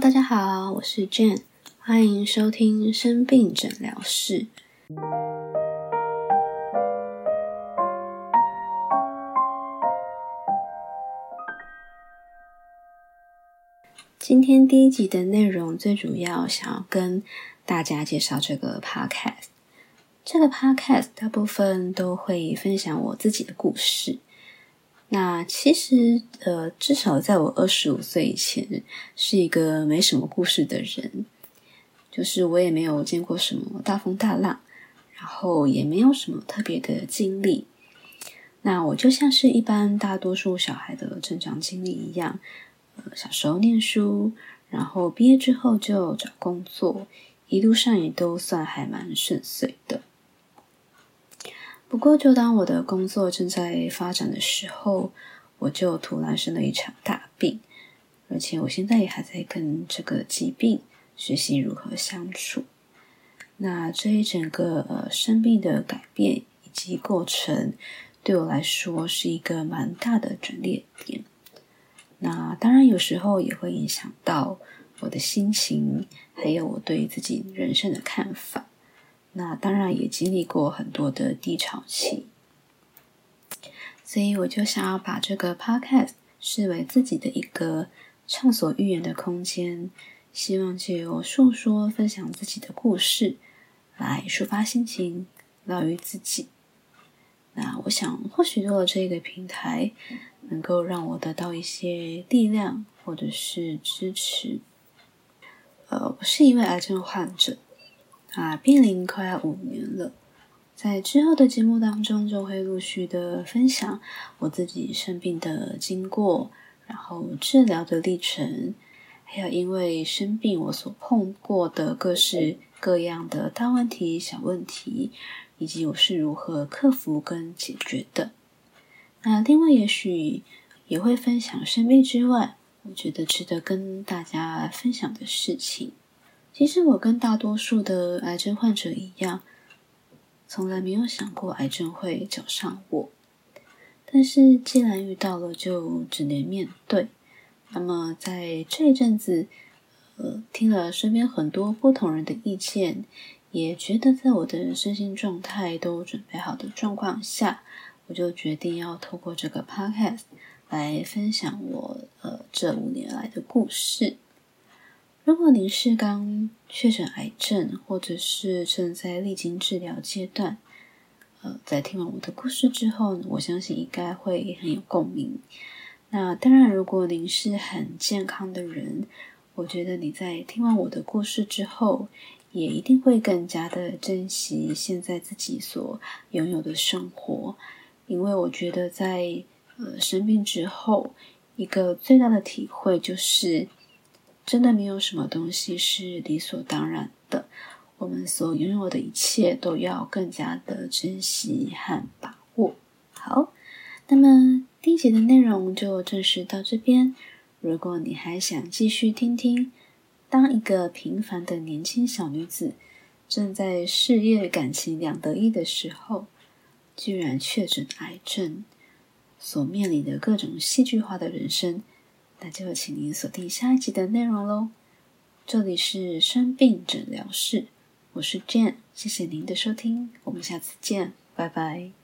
大家好，我是 Jane，欢迎收听生病诊疗室。今天第一集的内容，最主要想要跟大家介绍这个 podcast。这个 podcast 大部分都会分享我自己的故事。那其实，呃，至少在我二十五岁以前，是一个没什么故事的人，就是我也没有见过什么大风大浪，然后也没有什么特别的经历。那我就像是一般大多数小孩的成长经历一样，呃，小时候念书，然后毕业之后就找工作，一路上也都算还蛮顺遂的。不过，就当我的工作正在发展的时候，我就突然生了一场大病，而且我现在也还在跟这个疾病学习如何相处。那这一整个呃生病的改变以及过程，对我来说是一个蛮大的转捩点。那当然，有时候也会影响到我的心情，还有我对自己人生的看法。那当然也经历过很多的低潮期，所以我就想要把这个 podcast 视为自己的一个畅所欲言的空间，希望借由诉说、分享自己的故事，来抒发心情，疗愈自己。那我想，或许做了这个平台，能够让我得到一些力量，或者是支持。呃，我是一位癌症患者。啊，濒临快要五年了，在之后的节目当中，就会陆续的分享我自己生病的经过，然后治疗的历程，还有因为生病我所碰过的各式各样的大问题、小问题，以及我是如何克服跟解决的。那另外，也许也会分享生病之外，我觉得值得跟大家分享的事情。其实我跟大多数的癌症患者一样，从来没有想过癌症会找上我。但是既然遇到了，就只能面对。那么在这一阵子，呃，听了身边很多不同人的意见，也觉得在我的身心状态都准备好的状况下，我就决定要透过这个 podcast 来分享我呃这五年来的故事。如果您是刚确诊癌症，或者是正在历经治疗阶段，呃，在听完我的故事之后，我相信应该会很有共鸣。那当然，如果您是很健康的人，我觉得你在听完我的故事之后，也一定会更加的珍惜现在自己所拥有的生活，因为我觉得在呃生病之后，一个最大的体会就是。真的没有什么东西是理所当然的，我们所拥有的一切都要更加的珍惜和把握。好，那么第一节的内容就正式到这边。如果你还想继续听听，当一个平凡的年轻小女子正在事业感情两得意的时候，居然确诊癌症，所面临的各种戏剧化的人生。那就请您锁定下一集的内容喽。这里是生病诊疗室，我是 Jane，谢谢您的收听，我们下次见，拜拜。